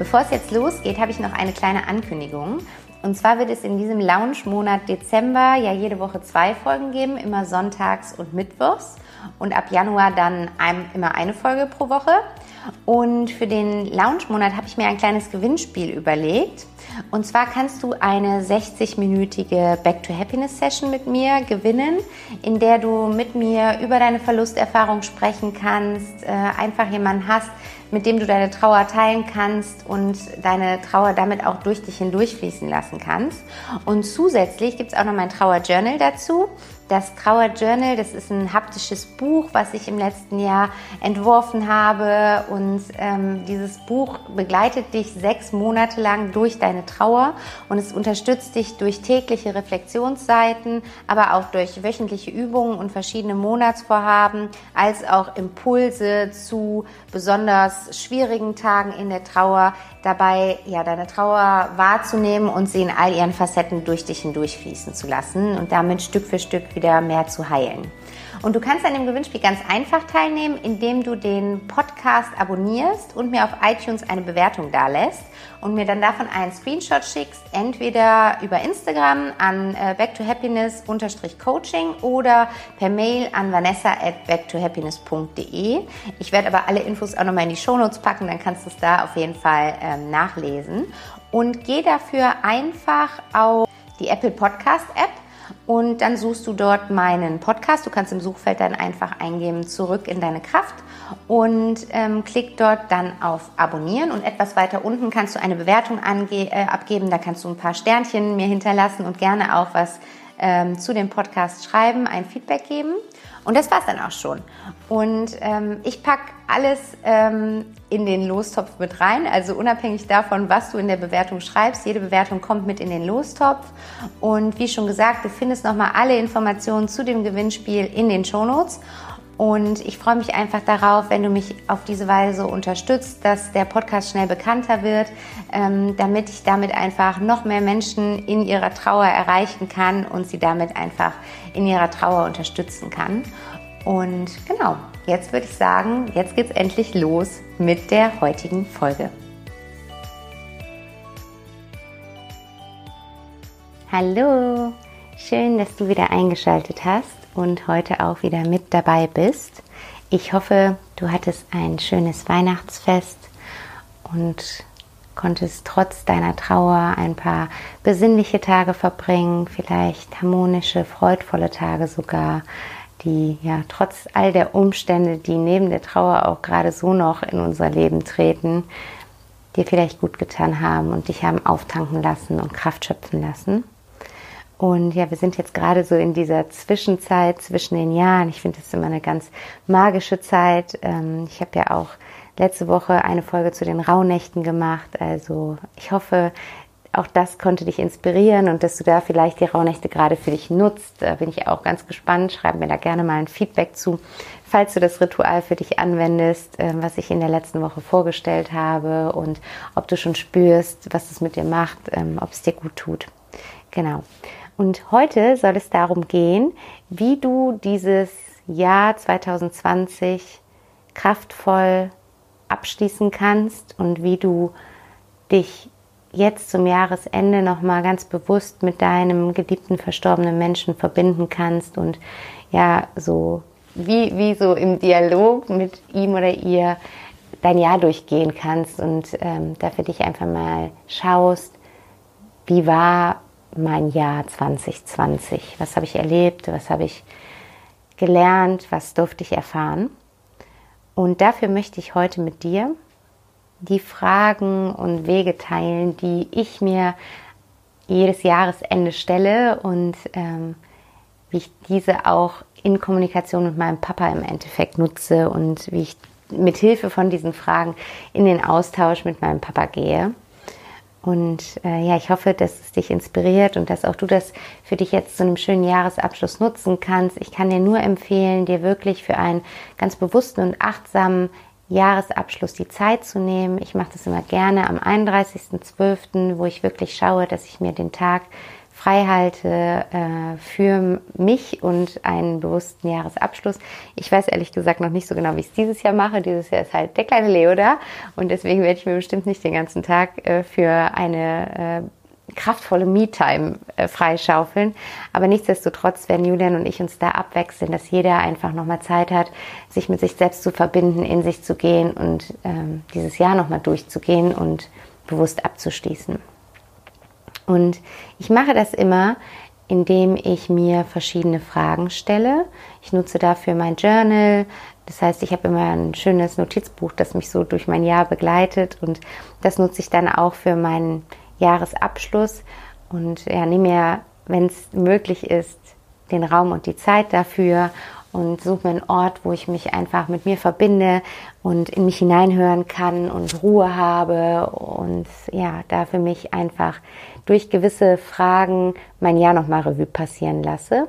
Bevor es jetzt losgeht, habe ich noch eine kleine Ankündigung. Und zwar wird es in diesem Lounge-Monat Dezember ja jede Woche zwei Folgen geben, immer sonntags und mittwochs. Und ab Januar dann ein, immer eine Folge pro Woche. Und für den Lounge-Monat habe ich mir ein kleines Gewinnspiel überlegt. Und zwar kannst du eine 60-minütige Back to Happiness Session mit mir gewinnen, in der du mit mir über deine Verlusterfahrung sprechen kannst, äh, einfach jemanden hast, mit dem du deine Trauer teilen kannst und deine Trauer damit auch durch dich hindurchfließen lassen kannst. Und zusätzlich gibt es auch noch mein Trauer-Journal dazu. Das Trauer Journal, das ist ein haptisches Buch, was ich im letzten Jahr entworfen habe. Und ähm, dieses Buch begleitet dich sechs Monate lang durch deine Trauer und es unterstützt dich durch tägliche Reflexionsseiten, aber auch durch wöchentliche Übungen und verschiedene Monatsvorhaben, als auch Impulse zu besonders schwierigen Tagen in der Trauer, dabei ja deine Trauer wahrzunehmen und sie in all ihren Facetten durch dich hindurchfließen zu lassen und damit Stück für Stück wieder mehr zu heilen. Und du kannst an dem Gewinnspiel ganz einfach teilnehmen, indem du den Podcast abonnierst und mir auf iTunes eine Bewertung dalässt und mir dann davon einen Screenshot schickst, entweder über Instagram an äh, backtohappiness-coaching oder per Mail an vanessa at backtohappiness.de. Ich werde aber alle Infos auch nochmal in die Shownotes packen, dann kannst du es da auf jeden Fall ähm, nachlesen. Und geh dafür einfach auf die Apple Podcast App und dann suchst du dort meinen Podcast. Du kannst im Suchfeld dann einfach eingeben, zurück in deine Kraft und ähm, klick dort dann auf Abonnieren und etwas weiter unten kannst du eine Bewertung äh, abgeben. Da kannst du ein paar Sternchen mir hinterlassen und gerne auch was ähm, zu dem Podcast schreiben, ein Feedback geben. Und das war's dann auch schon. Und ähm, ich pack alles ähm, in den Lostopf mit rein. Also unabhängig davon, was du in der Bewertung schreibst, jede Bewertung kommt mit in den Lostopf. Und wie schon gesagt, du findest nochmal alle Informationen zu dem Gewinnspiel in den Shownotes. Und ich freue mich einfach darauf, wenn du mich auf diese Weise unterstützt, dass der Podcast schnell bekannter wird, ähm, damit ich damit einfach noch mehr Menschen in ihrer Trauer erreichen kann und sie damit einfach in ihrer Trauer unterstützen kann. Und genau, jetzt würde ich sagen, jetzt geht's endlich los mit der heutigen Folge. Hallo, schön, dass du wieder eingeschaltet hast und heute auch wieder mit dabei bist. Ich hoffe, du hattest ein schönes Weihnachtsfest und konntest trotz deiner Trauer ein paar besinnliche Tage verbringen, vielleicht harmonische, freudvolle Tage sogar, die ja trotz all der Umstände, die neben der Trauer auch gerade so noch in unser Leben treten, dir vielleicht gut getan haben und dich haben auftanken lassen und Kraft schöpfen lassen. Und ja, wir sind jetzt gerade so in dieser Zwischenzeit zwischen den Jahren. Ich finde das immer eine ganz magische Zeit. Ähm, ich habe ja auch letzte Woche eine Folge zu den Rauhnächten gemacht. Also ich hoffe, auch das konnte dich inspirieren und dass du da vielleicht die Rauhnächte gerade für dich nutzt. Da bin ich auch ganz gespannt. Schreib mir da gerne mal ein Feedback zu, falls du das Ritual für dich anwendest, ähm, was ich in der letzten Woche vorgestellt habe und ob du schon spürst, was es mit dir macht, ähm, ob es dir gut tut. Genau. Und heute soll es darum gehen, wie du dieses Jahr 2020 kraftvoll abschließen kannst und wie du dich jetzt zum Jahresende nochmal ganz bewusst mit deinem geliebten verstorbenen Menschen verbinden kannst und ja, so wie, wie so im Dialog mit ihm oder ihr dein Jahr durchgehen kannst und ähm, da dich einfach mal schaust, wie war mein Jahr 2020? Was habe ich erlebt? Was habe ich gelernt? Was durfte ich erfahren? Und dafür möchte ich heute mit dir die Fragen und Wege teilen, die ich mir jedes Jahresende stelle und ähm, wie ich diese auch in Kommunikation mit meinem Papa im Endeffekt nutze und wie ich mit Hilfe von diesen Fragen in den Austausch mit meinem Papa gehe. Und äh, ja, ich hoffe, dass es dich inspiriert und dass auch du das für dich jetzt zu einem schönen Jahresabschluss nutzen kannst. Ich kann dir nur empfehlen, dir wirklich für einen ganz bewussten und achtsamen Jahresabschluss die Zeit zu nehmen. Ich mache das immer gerne am 31.12., wo ich wirklich schaue, dass ich mir den Tag frei halte äh, für mich und einen bewussten Jahresabschluss. Ich weiß ehrlich gesagt noch nicht so genau, wie ich es dieses Jahr mache. Dieses Jahr ist halt der kleine Leo da und deswegen werde ich mir bestimmt nicht den ganzen Tag äh, für eine äh, kraftvolle Me-Time äh, freischaufeln. Aber nichtsdestotrotz werden Julian und ich uns da abwechseln, dass jeder einfach nochmal Zeit hat, sich mit sich selbst zu verbinden, in sich zu gehen und ähm, dieses Jahr nochmal durchzugehen und bewusst abzuschließen. Und ich mache das immer, indem ich mir verschiedene Fragen stelle. Ich nutze dafür mein Journal. Das heißt, ich habe immer ein schönes Notizbuch, das mich so durch mein Jahr begleitet. Und das nutze ich dann auch für meinen Jahresabschluss. Und ja, nehme mir, wenn es möglich ist, den Raum und die Zeit dafür und suche mir einen Ort, wo ich mich einfach mit mir verbinde und in mich hineinhören kann und Ruhe habe und ja, da für mich einfach durch gewisse Fragen mein Jahr nochmal Revue passieren lasse.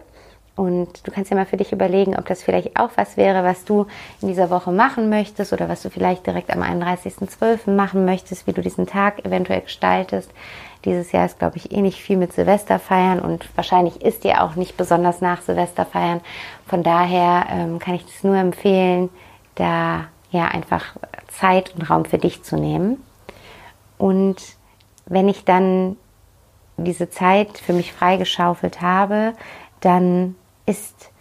Und du kannst ja mal für dich überlegen, ob das vielleicht auch was wäre, was du in dieser Woche machen möchtest oder was du vielleicht direkt am 31.12. machen möchtest, wie du diesen Tag eventuell gestaltest. Dieses Jahr ist, glaube ich, eh nicht viel mit Silvester feiern und wahrscheinlich ist dir auch nicht besonders nach Silvester feiern. Von daher ähm, kann ich das nur empfehlen, da ja einfach Zeit und Raum für dich zu nehmen. Und wenn ich dann diese Zeit für mich freigeschaufelt habe, dann ist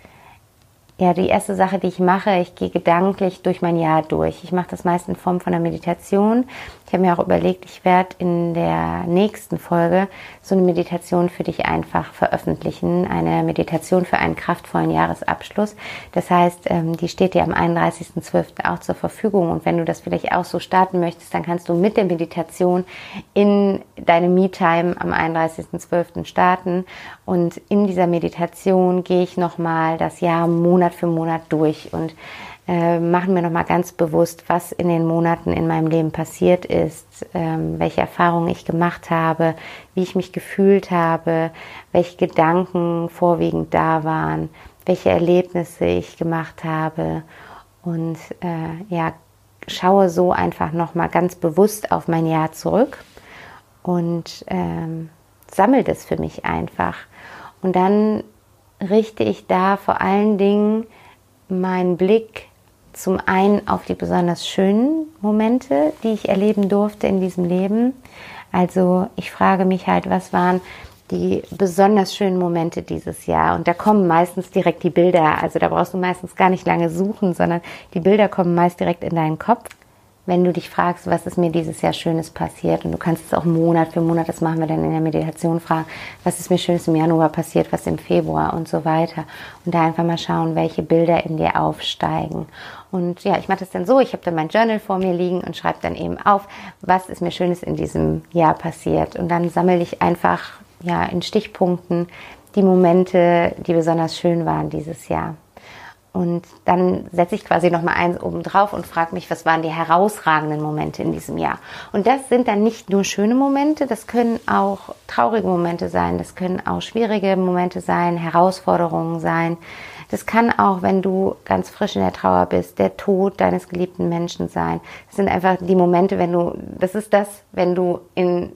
ja, die erste Sache, die ich mache, ich gehe gedanklich durch mein Jahr durch. Ich mache das meist in Form von einer Meditation. Ich habe mir auch überlegt, ich werde in der nächsten Folge so eine Meditation für dich einfach veröffentlichen. Eine Meditation für einen kraftvollen Jahresabschluss. Das heißt, ähm, die steht dir am 31.12. auch zur Verfügung. Und wenn du das vielleicht auch so starten möchtest, dann kannst du mit der Meditation in deine Me-Time am 31.12. starten. Und in dieser Meditation gehe ich nochmal das Jahr Monat Monat für Monat durch und äh, machen mir nochmal ganz bewusst, was in den Monaten in meinem Leben passiert ist, ähm, welche Erfahrungen ich gemacht habe, wie ich mich gefühlt habe, welche Gedanken vorwiegend da waren, welche Erlebnisse ich gemacht habe und äh, ja, schaue so einfach nochmal ganz bewusst auf mein Jahr zurück und ähm, sammle das für mich einfach. Und dann richte ich da vor allen Dingen meinen Blick zum einen auf die besonders schönen Momente, die ich erleben durfte in diesem Leben. Also ich frage mich halt, was waren die besonders schönen Momente dieses Jahr. Und da kommen meistens direkt die Bilder. Also da brauchst du meistens gar nicht lange suchen, sondern die Bilder kommen meist direkt in deinen Kopf wenn du dich fragst, was ist mir dieses Jahr Schönes passiert und du kannst es auch Monat für Monat, das machen wir dann in der Meditation, fragen, was ist mir Schönes im Januar passiert, was im Februar und so weiter. Und da einfach mal schauen, welche Bilder in dir aufsteigen. Und ja, ich mache das dann so, ich habe dann mein Journal vor mir liegen und schreibe dann eben auf, was ist mir Schönes in diesem Jahr passiert. Und dann sammle ich einfach ja in Stichpunkten die Momente, die besonders schön waren dieses Jahr. Und dann setze ich quasi nochmal eins oben drauf und frage mich, was waren die herausragenden Momente in diesem Jahr? Und das sind dann nicht nur schöne Momente, das können auch traurige Momente sein, das können auch schwierige Momente sein, Herausforderungen sein. Das kann auch, wenn du ganz frisch in der Trauer bist, der Tod deines geliebten Menschen sein. Das sind einfach die Momente, wenn du, das ist das, wenn du in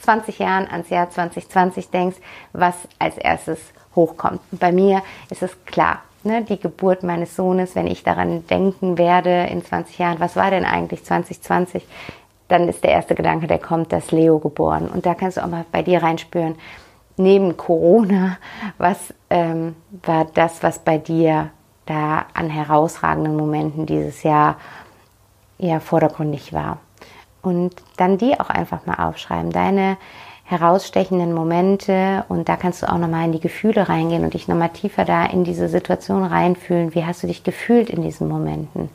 20 Jahren ans Jahr 2020 denkst, was als erstes hochkommt. Und bei mir ist es klar, ne, die Geburt meines Sohnes, wenn ich daran denken werde in 20 Jahren, was war denn eigentlich 2020, dann ist der erste Gedanke, der kommt, dass Leo geboren. Und da kannst du auch mal bei dir reinspüren, neben Corona, was ähm, war das, was bei dir da an herausragenden Momenten dieses Jahr eher vordergründig war. Und dann die auch einfach mal aufschreiben, deine herausstechenden Momente und da kannst du auch nochmal in die Gefühle reingehen und dich nochmal tiefer da in diese Situation reinfühlen. Wie hast du dich gefühlt in diesen Momenten?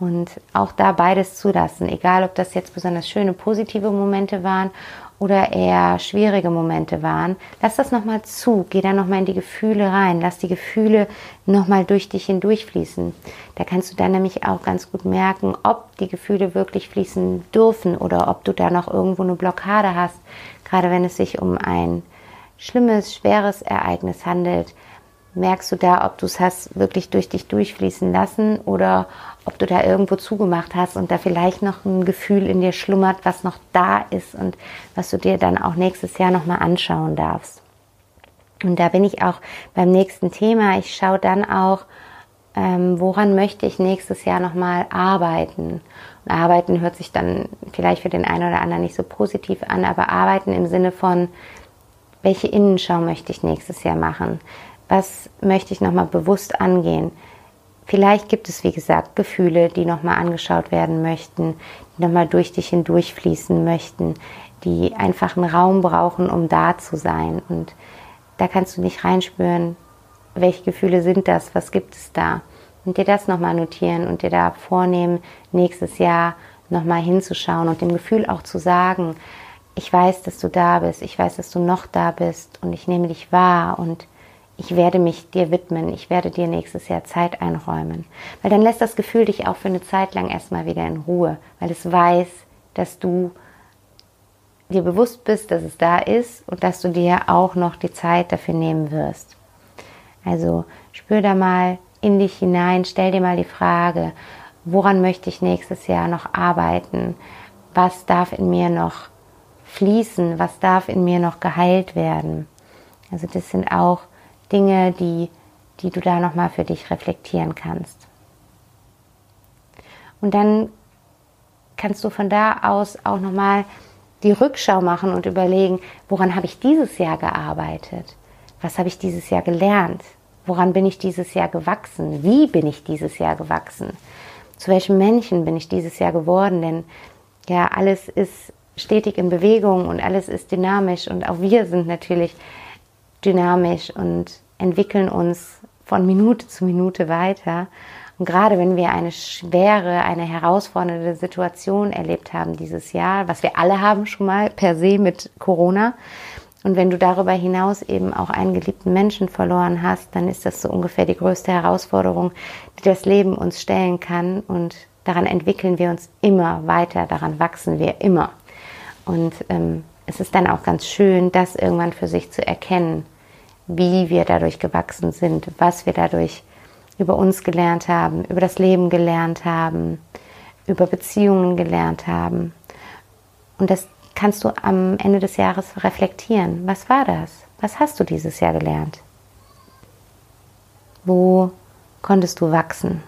Und auch da beides zulassen, egal ob das jetzt besonders schöne, positive Momente waren oder eher schwierige Momente waren, lass das nochmal zu, geh da nochmal in die Gefühle rein, lass die Gefühle nochmal durch dich hindurchfließen. Da kannst du dann nämlich auch ganz gut merken, ob die Gefühle wirklich fließen dürfen oder ob du da noch irgendwo eine Blockade hast, gerade wenn es sich um ein schlimmes, schweres Ereignis handelt. Merkst du da, ob du es hast wirklich durch dich durchfließen lassen oder ob du da irgendwo zugemacht hast und da vielleicht noch ein Gefühl in dir schlummert, was noch da ist und was du dir dann auch nächstes Jahr nochmal anschauen darfst. Und da bin ich auch beim nächsten Thema. Ich schaue dann auch, ähm, woran möchte ich nächstes Jahr nochmal arbeiten. Und arbeiten hört sich dann vielleicht für den einen oder anderen nicht so positiv an, aber arbeiten im Sinne von, welche Innenschau möchte ich nächstes Jahr machen? Was möchte ich nochmal bewusst angehen? Vielleicht gibt es, wie gesagt, Gefühle, die nochmal angeschaut werden möchten, die nochmal durch dich hindurchfließen möchten, die einfach einen Raum brauchen, um da zu sein. Und da kannst du nicht reinspüren, welche Gefühle sind das, was gibt es da. Und dir das nochmal notieren und dir da vornehmen, nächstes Jahr nochmal hinzuschauen und dem Gefühl auch zu sagen, ich weiß, dass du da bist, ich weiß, dass du noch da bist und ich nehme dich wahr und ich werde mich dir widmen, ich werde dir nächstes Jahr Zeit einräumen. Weil dann lässt das Gefühl dich auch für eine Zeit lang erstmal wieder in Ruhe, weil es weiß, dass du dir bewusst bist, dass es da ist und dass du dir auch noch die Zeit dafür nehmen wirst. Also spür da mal in dich hinein, stell dir mal die Frage, woran möchte ich nächstes Jahr noch arbeiten? Was darf in mir noch fließen? Was darf in mir noch geheilt werden? Also das sind auch Dinge, die, die du da nochmal für dich reflektieren kannst. Und dann kannst du von da aus auch nochmal die Rückschau machen und überlegen, woran habe ich dieses Jahr gearbeitet? Was habe ich dieses Jahr gelernt? Woran bin ich dieses Jahr gewachsen? Wie bin ich dieses Jahr gewachsen? Zu welchem Menschen bin ich dieses Jahr geworden? Denn ja, alles ist stetig in Bewegung und alles ist dynamisch und auch wir sind natürlich dynamisch und entwickeln uns von Minute zu Minute weiter. Und gerade wenn wir eine schwere, eine herausfordernde Situation erlebt haben dieses Jahr, was wir alle haben schon mal per se mit Corona, und wenn du darüber hinaus eben auch einen geliebten Menschen verloren hast, dann ist das so ungefähr die größte Herausforderung, die das Leben uns stellen kann. Und daran entwickeln wir uns immer weiter, daran wachsen wir immer. Und ähm, es ist dann auch ganz schön, das irgendwann für sich zu erkennen wie wir dadurch gewachsen sind, was wir dadurch über uns gelernt haben, über das Leben gelernt haben, über Beziehungen gelernt haben. Und das kannst du am Ende des Jahres reflektieren. Was war das? Was hast du dieses Jahr gelernt? Wo konntest du wachsen?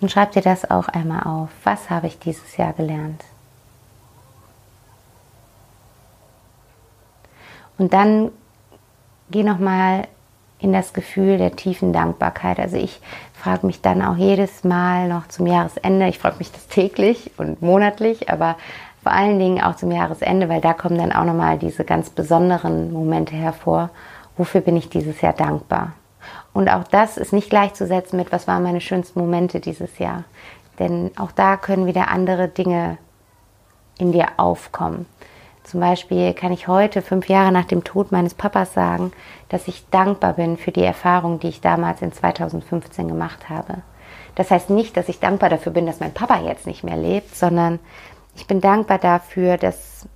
Und schreib dir das auch einmal auf. Was habe ich dieses Jahr gelernt? Und dann geh nochmal in das Gefühl der tiefen Dankbarkeit. Also ich frage mich dann auch jedes Mal noch zum Jahresende, ich frage mich das täglich und monatlich, aber vor allen Dingen auch zum Jahresende, weil da kommen dann auch nochmal diese ganz besonderen Momente hervor. Wofür bin ich dieses Jahr dankbar? Und auch das ist nicht gleichzusetzen mit, was waren meine schönsten Momente dieses Jahr. Denn auch da können wieder andere Dinge in dir aufkommen. Zum Beispiel kann ich heute, fünf Jahre nach dem Tod meines Papas, sagen, dass ich dankbar bin für die Erfahrung, die ich damals in 2015 gemacht habe. Das heißt nicht, dass ich dankbar dafür bin, dass mein Papa jetzt nicht mehr lebt, sondern ich bin dankbar dafür, dass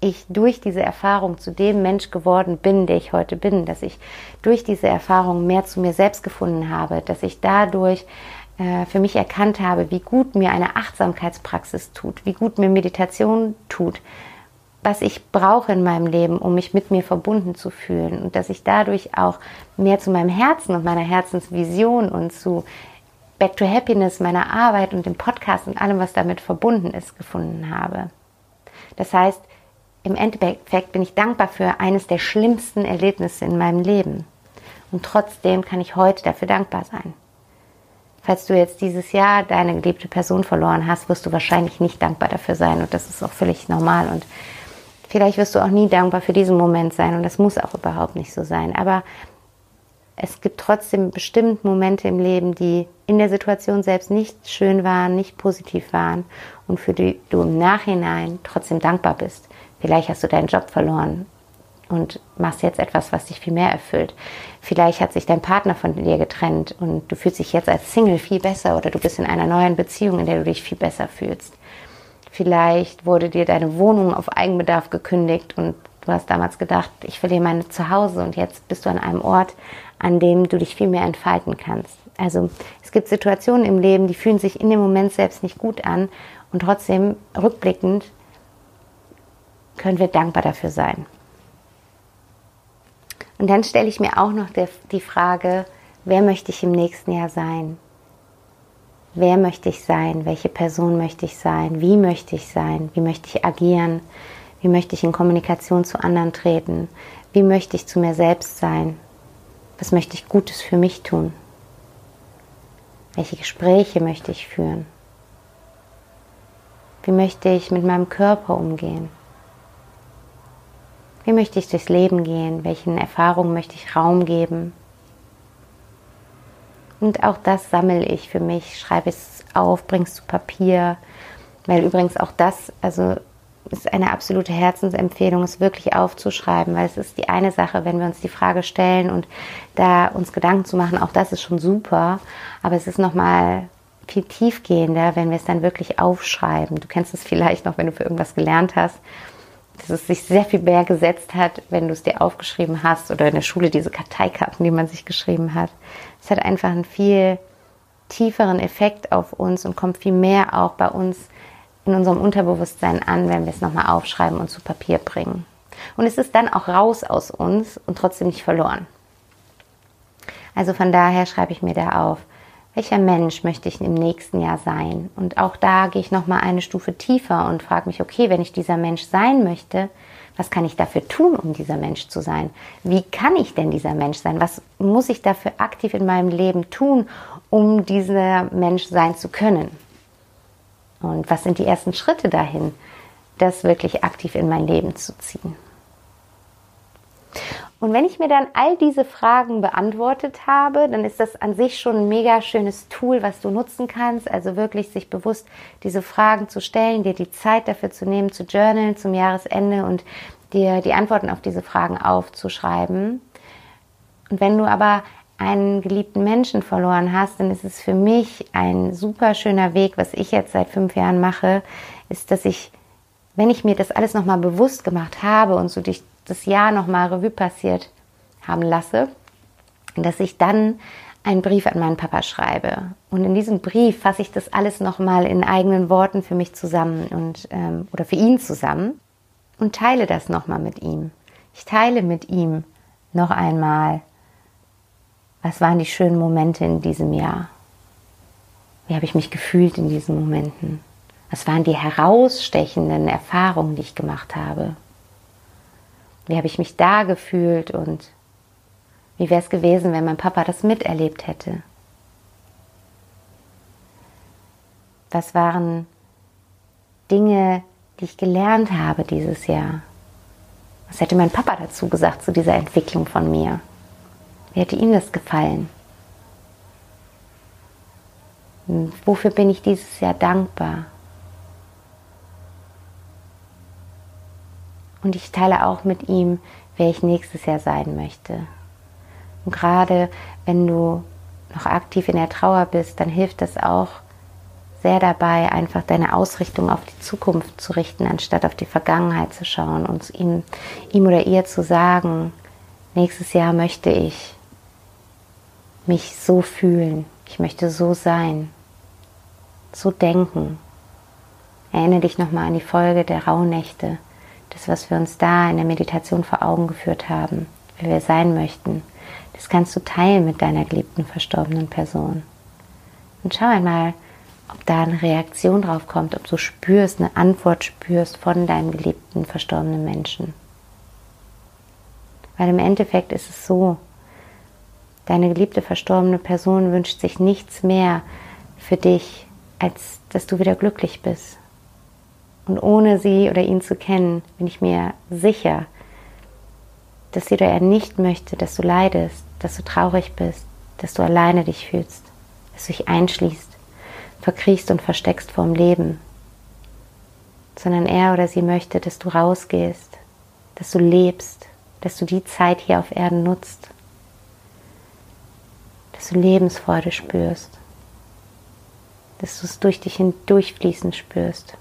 ich durch diese Erfahrung zu dem Mensch geworden bin, der ich heute bin, dass ich durch diese Erfahrung mehr zu mir selbst gefunden habe, dass ich dadurch äh, für mich erkannt habe, wie gut mir eine Achtsamkeitspraxis tut, wie gut mir Meditation tut, was ich brauche in meinem Leben, um mich mit mir verbunden zu fühlen und dass ich dadurch auch mehr zu meinem Herzen und meiner Herzensvision und zu Back to Happiness, meiner Arbeit und dem Podcast und allem, was damit verbunden ist, gefunden habe. Das heißt, im Endeffekt bin ich dankbar für eines der schlimmsten Erlebnisse in meinem Leben. Und trotzdem kann ich heute dafür dankbar sein. Falls du jetzt dieses Jahr deine geliebte Person verloren hast, wirst du wahrscheinlich nicht dankbar dafür sein und das ist auch völlig normal und vielleicht wirst du auch nie dankbar für diesen Moment sein und das muss auch überhaupt nicht so sein. Aber es gibt trotzdem bestimmt Momente im Leben, die in der Situation selbst nicht schön waren, nicht positiv waren und für die du im Nachhinein trotzdem dankbar bist. Vielleicht hast du deinen Job verloren und machst jetzt etwas, was dich viel mehr erfüllt. Vielleicht hat sich dein Partner von dir getrennt und du fühlst dich jetzt als Single viel besser oder du bist in einer neuen Beziehung, in der du dich viel besser fühlst. Vielleicht wurde dir deine Wohnung auf Eigenbedarf gekündigt und du hast damals gedacht, ich verliere mein Zuhause und jetzt bist du an einem Ort, an dem du dich viel mehr entfalten kannst. Also es gibt Situationen im Leben, die fühlen sich in dem Moment selbst nicht gut an und trotzdem rückblickend können wir dankbar dafür sein. Und dann stelle ich mir auch noch die Frage, wer möchte ich im nächsten Jahr sein? Wer möchte ich sein? Welche Person möchte ich sein? Wie möchte ich sein? Wie möchte ich agieren? Wie möchte ich in Kommunikation zu anderen treten? Wie möchte ich zu mir selbst sein? Was möchte ich Gutes für mich tun? Welche Gespräche möchte ich führen? Wie möchte ich mit meinem Körper umgehen? Wie möchte ich durchs Leben gehen? Welchen Erfahrungen möchte ich Raum geben? Und auch das sammle ich für mich, schreibe es auf, bringe es zu Papier, weil übrigens auch das, also ist eine absolute Herzensempfehlung, es wirklich aufzuschreiben, weil es ist die eine Sache, wenn wir uns die Frage stellen und da uns Gedanken zu machen, auch das ist schon super, aber es ist nochmal viel tiefgehender, wenn wir es dann wirklich aufschreiben. Du kennst es vielleicht noch, wenn du für irgendwas gelernt hast dass es sich sehr viel mehr gesetzt hat, wenn du es dir aufgeschrieben hast oder in der Schule diese Karteikarten, die man sich geschrieben hat. Es hat einfach einen viel tieferen Effekt auf uns und kommt viel mehr auch bei uns in unserem Unterbewusstsein an, wenn wir es nochmal aufschreiben und zu Papier bringen. Und es ist dann auch raus aus uns und trotzdem nicht verloren. Also von daher schreibe ich mir da auf, welcher Mensch möchte ich im nächsten Jahr sein? Und auch da gehe ich noch mal eine Stufe tiefer und frage mich, okay, wenn ich dieser Mensch sein möchte, was kann ich dafür tun, um dieser Mensch zu sein? Wie kann ich denn dieser Mensch sein? Was muss ich dafür aktiv in meinem Leben tun, um dieser Mensch sein zu können? Und was sind die ersten Schritte dahin, das wirklich aktiv in mein Leben zu ziehen? Und wenn ich mir dann all diese Fragen beantwortet habe, dann ist das an sich schon ein mega schönes Tool, was du nutzen kannst. Also wirklich sich bewusst diese Fragen zu stellen, dir die Zeit dafür zu nehmen, zu journalen zum Jahresende und dir die Antworten auf diese Fragen aufzuschreiben. Und wenn du aber einen geliebten Menschen verloren hast, dann ist es für mich ein super schöner Weg, was ich jetzt seit fünf Jahren mache, ist, dass ich, wenn ich mir das alles nochmal bewusst gemacht habe und so durch das Jahr nochmal Revue passiert haben lasse, dass ich dann einen Brief an meinen Papa schreibe. Und in diesem Brief fasse ich das alles nochmal in eigenen Worten für mich zusammen und ähm, oder für ihn zusammen und teile das nochmal mit ihm. Ich teile mit ihm noch einmal, was waren die schönen Momente in diesem Jahr? Wie habe ich mich gefühlt in diesen Momenten? Was waren die herausstechenden Erfahrungen, die ich gemacht habe? Wie habe ich mich da gefühlt und wie wäre es gewesen, wenn mein Papa das miterlebt hätte? Was waren Dinge, die ich gelernt habe dieses Jahr? Was hätte mein Papa dazu gesagt zu dieser Entwicklung von mir? Wie hätte ihm das gefallen? wofür bin ich dieses Jahr dankbar? Und ich teile auch mit ihm, wer ich nächstes Jahr sein möchte. Und gerade wenn du noch aktiv in der Trauer bist, dann hilft es auch sehr dabei, einfach deine Ausrichtung auf die Zukunft zu richten, anstatt auf die Vergangenheit zu schauen und ihm, ihm oder ihr zu sagen, nächstes Jahr möchte ich mich so fühlen, ich möchte so sein, so denken. Erinnere dich nochmal an die Folge der Rauhnächte das, was wir uns da in der Meditation vor Augen geführt haben, wie wir sein möchten, das kannst du teilen mit deiner geliebten verstorbenen Person. Und schau einmal, ob da eine Reaktion drauf kommt, ob du spürst, eine Antwort spürst von deinem geliebten verstorbenen Menschen. Weil im Endeffekt ist es so, Deine geliebte verstorbene Person wünscht sich nichts mehr für dich, als dass du wieder glücklich bist. Und ohne sie oder ihn zu kennen, bin ich mir sicher, dass sie oder er nicht möchte, dass du leidest, dass du traurig bist, dass du alleine dich fühlst, dass du dich einschließt, verkriechst und versteckst vorm Leben, sondern er oder sie möchte, dass du rausgehst, dass du lebst, dass du die Zeit hier auf Erden nutzt, dass du Lebensfreude spürst, dass du es durch dich hindurchfließen spürst,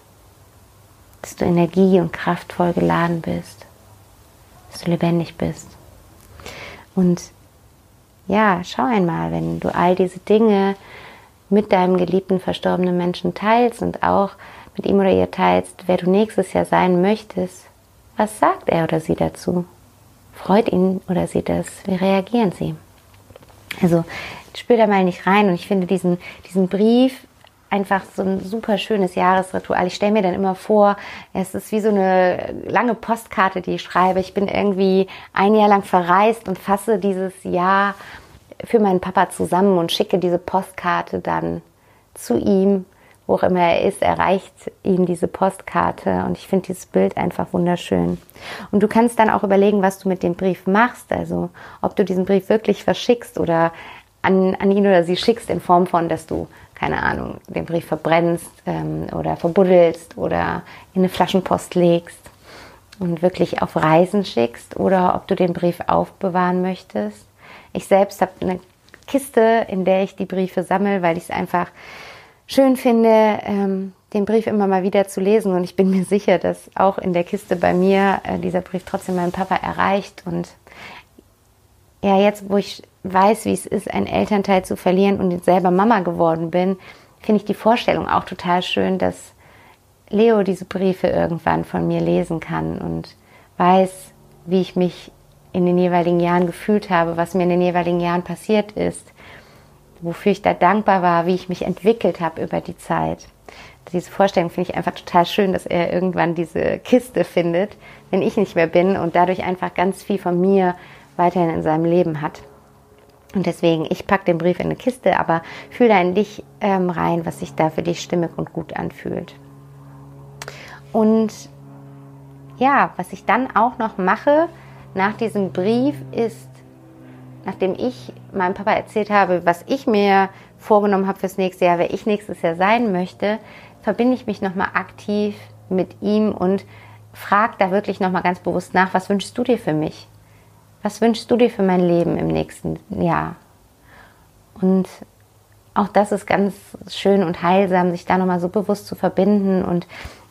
dass du energie- und kraftvoll geladen bist, dass du lebendig bist. Und ja, schau einmal, wenn du all diese Dinge mit deinem geliebten verstorbenen Menschen teilst und auch mit ihm oder ihr teilst, wer du nächstes Jahr sein möchtest, was sagt er oder sie dazu? Freut ihn oder sie das? Wie reagieren sie? Also spür da mal nicht rein und ich finde diesen, diesen Brief einfach so ein super schönes Jahresritual. Ich stelle mir dann immer vor, es ist wie so eine lange Postkarte, die ich schreibe. Ich bin irgendwie ein Jahr lang verreist und fasse dieses Jahr für meinen Papa zusammen und schicke diese Postkarte dann zu ihm, wo auch immer er ist, erreicht ihn diese Postkarte und ich finde dieses Bild einfach wunderschön. Und du kannst dann auch überlegen, was du mit dem Brief machst, also ob du diesen Brief wirklich verschickst oder an, an ihn oder sie schickst in Form von, dass du keine Ahnung, den Brief verbrennst ähm, oder verbuddelst oder in eine Flaschenpost legst und wirklich auf Reisen schickst oder ob du den Brief aufbewahren möchtest. Ich selbst habe eine Kiste, in der ich die Briefe sammle, weil ich es einfach schön finde, ähm, den Brief immer mal wieder zu lesen. Und ich bin mir sicher, dass auch in der Kiste bei mir äh, dieser Brief trotzdem meinen Papa erreicht. Und ja, jetzt, wo ich weiß, wie es ist, einen Elternteil zu verlieren und jetzt selber Mama geworden bin, finde ich die Vorstellung auch total schön, dass Leo diese Briefe irgendwann von mir lesen kann und weiß, wie ich mich in den jeweiligen Jahren gefühlt habe, was mir in den jeweiligen Jahren passiert ist, wofür ich da dankbar war, wie ich mich entwickelt habe über die Zeit. Diese Vorstellung finde ich einfach total schön, dass er irgendwann diese Kiste findet, wenn ich nicht mehr bin und dadurch einfach ganz viel von mir weiterhin in seinem Leben hat. Und deswegen, ich packe den Brief in eine Kiste, aber fühle da in dich ähm, rein, was sich da für dich stimmig und gut anfühlt. Und ja, was ich dann auch noch mache nach diesem Brief ist, nachdem ich meinem Papa erzählt habe, was ich mir vorgenommen habe fürs nächste Jahr, wer ich nächstes Jahr sein möchte, verbinde ich mich nochmal aktiv mit ihm und frage da wirklich nochmal ganz bewusst nach, was wünschst du dir für mich? Was wünschst du dir für mein Leben im nächsten Jahr? Und auch das ist ganz schön und heilsam, sich da nochmal so bewusst zu verbinden. Und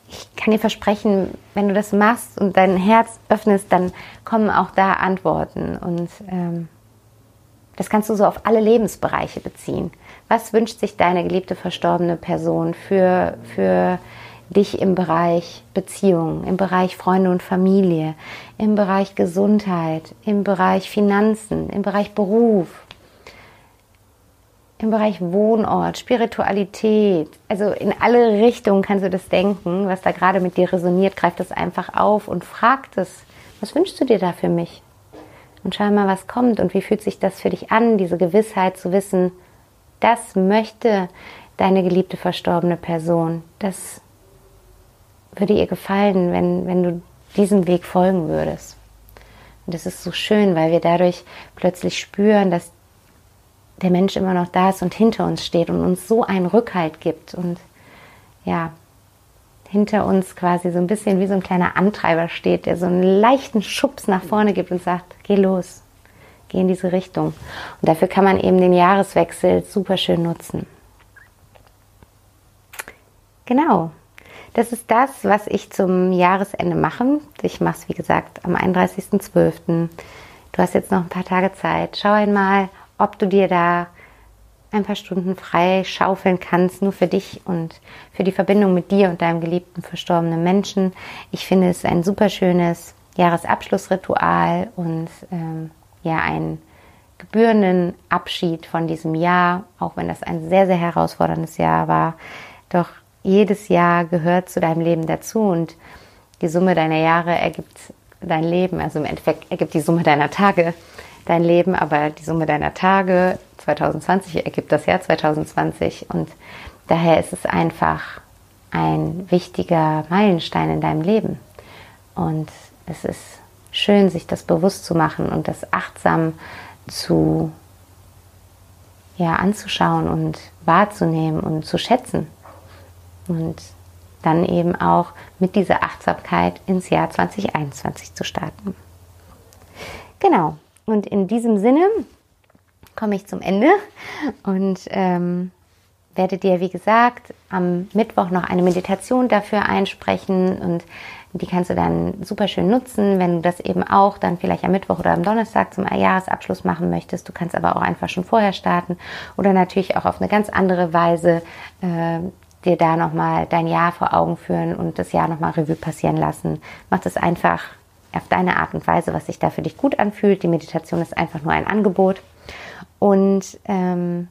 ich kann dir versprechen, wenn du das machst und dein Herz öffnest, dann kommen auch da Antworten. Und ähm, das kannst du so auf alle Lebensbereiche beziehen. Was wünscht sich deine geliebte verstorbene Person für, für dich im Bereich Beziehungen, im Bereich Freunde und Familie, im Bereich Gesundheit, im Bereich Finanzen, im Bereich Beruf, im Bereich Wohnort, Spiritualität. Also in alle Richtungen kannst du das denken, was da gerade mit dir resoniert, greif das einfach auf und frag das, was wünschst du dir da für mich? Und schau mal, was kommt und wie fühlt sich das für dich an, diese Gewissheit zu wissen, das möchte deine geliebte verstorbene Person. Das würde ihr gefallen, wenn, wenn du diesem Weg folgen würdest. Und das ist so schön, weil wir dadurch plötzlich spüren, dass der Mensch immer noch da ist und hinter uns steht und uns so einen Rückhalt gibt und ja, hinter uns quasi so ein bisschen wie so ein kleiner Antreiber steht, der so einen leichten Schubs nach vorne gibt und sagt, geh los, geh in diese Richtung. Und dafür kann man eben den Jahreswechsel super schön nutzen. Genau, das ist das, was ich zum Jahresende mache. Ich mache es, wie gesagt, am 31.12. Du hast jetzt noch ein paar Tage Zeit. Schau einmal, ob du dir da ein paar Stunden frei schaufeln kannst, nur für dich und für die Verbindung mit dir und deinem geliebten verstorbenen Menschen. Ich finde es ein super schönes Jahresabschlussritual und ähm, ja, einen gebührenden Abschied von diesem Jahr, auch wenn das ein sehr, sehr herausforderndes Jahr war. Doch jedes Jahr gehört zu deinem Leben dazu und die Summe deiner Jahre ergibt dein Leben, also im Endeffekt ergibt die Summe deiner Tage dein Leben, aber die Summe deiner Tage 2020 ergibt das Jahr 2020 und daher ist es einfach ein wichtiger Meilenstein in deinem Leben. Und es ist schön, sich das bewusst zu machen und das achtsam zu ja, anzuschauen und wahrzunehmen und zu schätzen. Und dann eben auch mit dieser Achtsamkeit ins Jahr 2021 zu starten. Genau. Und in diesem Sinne komme ich zum Ende und ähm, werde dir, wie gesagt, am Mittwoch noch eine Meditation dafür einsprechen und die kannst du dann super schön nutzen, wenn du das eben auch dann vielleicht am Mittwoch oder am Donnerstag zum Jahresabschluss machen möchtest. Du kannst aber auch einfach schon vorher starten oder natürlich auch auf eine ganz andere Weise äh, dir da nochmal dein Jahr vor Augen führen und das Jahr nochmal Revue passieren lassen. Mach das einfach auf deine Art und Weise, was sich da für dich gut anfühlt. Die Meditation ist einfach nur ein Angebot. Und ähm,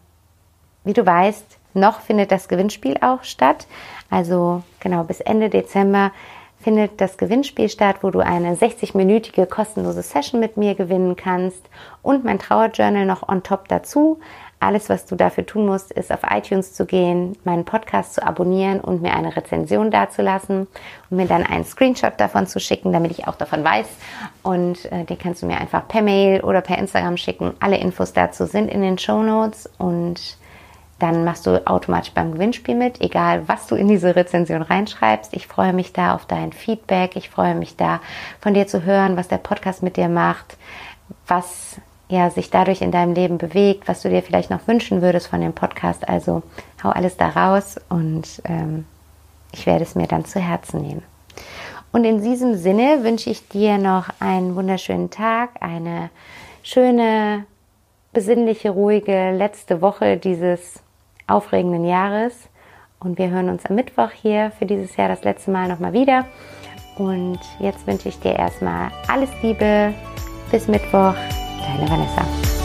wie du weißt, noch findet das Gewinnspiel auch statt. Also genau bis Ende Dezember findet das Gewinnspiel statt, wo du eine 60-minütige kostenlose Session mit mir gewinnen kannst und mein Trauerjournal noch on top dazu. Alles, was du dafür tun musst, ist auf iTunes zu gehen, meinen Podcast zu abonnieren und mir eine Rezension dazulassen und mir dann einen Screenshot davon zu schicken, damit ich auch davon weiß. Und äh, den kannst du mir einfach per Mail oder per Instagram schicken. Alle Infos dazu sind in den Show Notes und dann machst du automatisch beim Gewinnspiel mit, egal was du in diese Rezension reinschreibst. Ich freue mich da auf dein Feedback. Ich freue mich da von dir zu hören, was der Podcast mit dir macht, was ja sich dadurch in deinem Leben bewegt, was du dir vielleicht noch wünschen würdest von dem Podcast. Also hau alles da raus und ähm, ich werde es mir dann zu Herzen nehmen. Und in diesem Sinne wünsche ich dir noch einen wunderschönen Tag, eine schöne, besinnliche, ruhige letzte Woche dieses aufregenden Jahres. Und wir hören uns am Mittwoch hier für dieses Jahr das letzte Mal nochmal wieder. Und jetzt wünsche ich dir erstmal alles Liebe. Bis Mittwoch. Deine Vanessa.